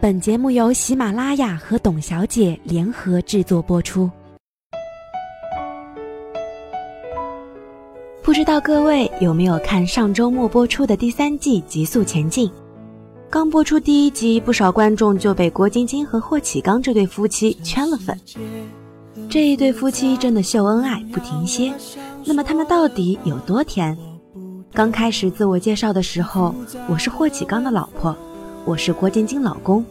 本节目由喜马拉雅和董小姐联合制作播出。不知道各位有没有看上周末播出的第三季《极速前进》？刚播出第一集，不少观众就被郭晶晶和霍启刚这对夫妻圈了粉。这一对夫妻真的秀恩爱不停歇，那么他们到底有多甜？刚开始自我介绍的时候，我是霍启刚的老婆。我是郭晶晶老公，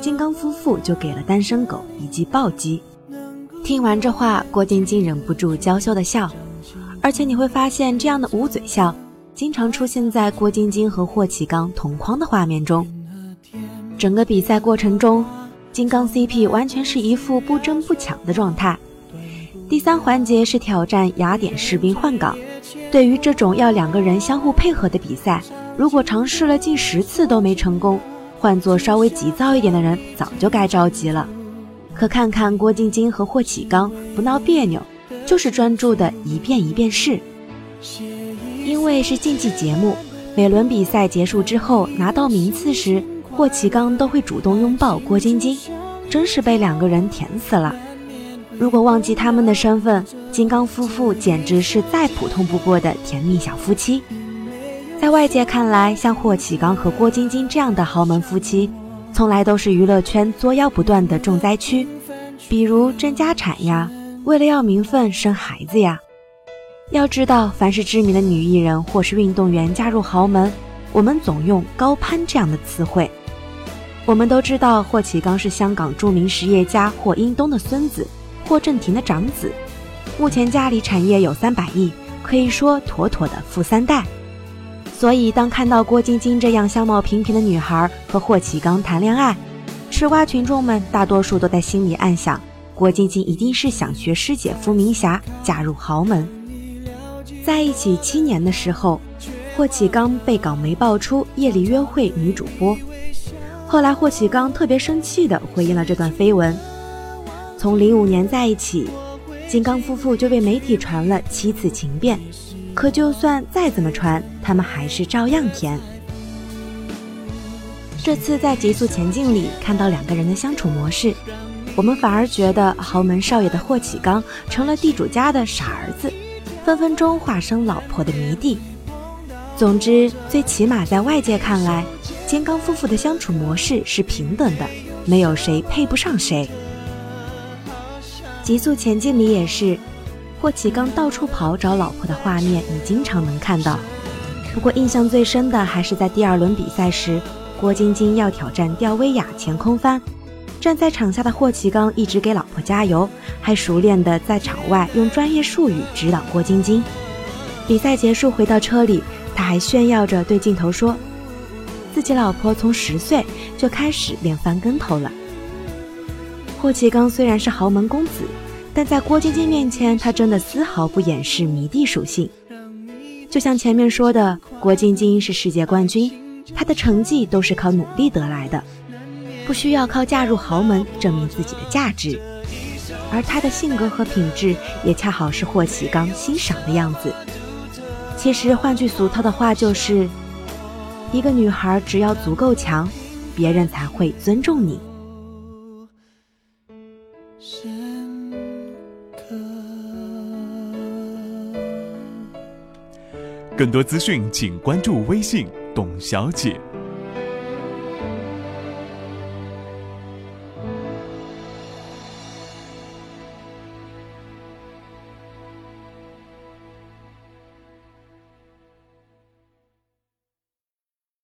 金刚夫妇就给了单身狗一记暴击。听完这话，郭晶晶忍不住娇羞的笑，而且你会发现，这样的捂嘴笑经常出现在郭晶晶和霍启刚同框的画面中。整个比赛过程中，金刚 CP 完全是一副不争不抢的状态。第三环节是挑战雅典士兵换岗，对于这种要两个人相互配合的比赛。如果尝试了近十次都没成功，换做稍微急躁一点的人早就该着急了。可看看郭晶晶和霍启刚，不闹别扭，就是专注的一遍一遍试。因为是竞技节目，每轮比赛结束之后拿到名次时，霍启刚都会主动拥抱郭晶晶，真是被两个人甜死了。如果忘记他们的身份，金刚夫妇简直是再普通不过的甜蜜小夫妻。在外界看来，像霍启刚和郭晶晶这样的豪门夫妻，从来都是娱乐圈作妖不断的重灾区，比如争家产呀，为了要名分生孩子呀。要知道，凡是知名的女艺人或是运动员加入豪门，我们总用高攀这样的词汇。我们都知道，霍启刚是香港著名实业家霍英东的孙子，霍震霆的长子，目前家里产业有三百亿，可以说妥妥的富三代。所以，当看到郭晶晶这样相貌平平的女孩和霍启刚谈恋爱，吃瓜群众们大多数都在心里暗想：郭晶晶一定是想学师姐伏明霞，嫁入豪门。在一起七年的时候，霍启刚被港媒爆出夜里约会女主播，后来霍启刚特别生气地回应了这段绯闻。从零五年在一起，金刚夫妇就被媒体传了七次情变。可就算再怎么传，他们还是照样甜。这次在《极速前进》里看到两个人的相处模式，我们反而觉得豪门少爷的霍启刚成了地主家的傻儿子，分分钟化身老婆的迷弟。总之，最起码在外界看来，金刚夫妇的相处模式是平等的，没有谁配不上谁。《极速前进》里也是。霍启刚到处跑找老婆的画面，你经常能看到。不过印象最深的还是在第二轮比赛时，郭晶晶要挑战吊威亚前空翻，站在场下的霍启刚一直给老婆加油，还熟练的在场外用专业术语指导郭晶晶。比赛结束回到车里，他还炫耀着对镜头说，自己老婆从十岁就开始练翻跟头了。霍启刚虽然是豪门公子。但在郭晶晶面前，她真的丝毫不掩饰迷弟属性。就像前面说的，郭晶晶是世界冠军，她的成绩都是靠努力得来的，不需要靠嫁入豪门证明自己的价值。而她的性格和品质，也恰好是霍启刚欣赏的样子。其实换句俗套的话，就是一个女孩只要足够强，别人才会尊重你。更多资讯，请关注微信“董小姐”。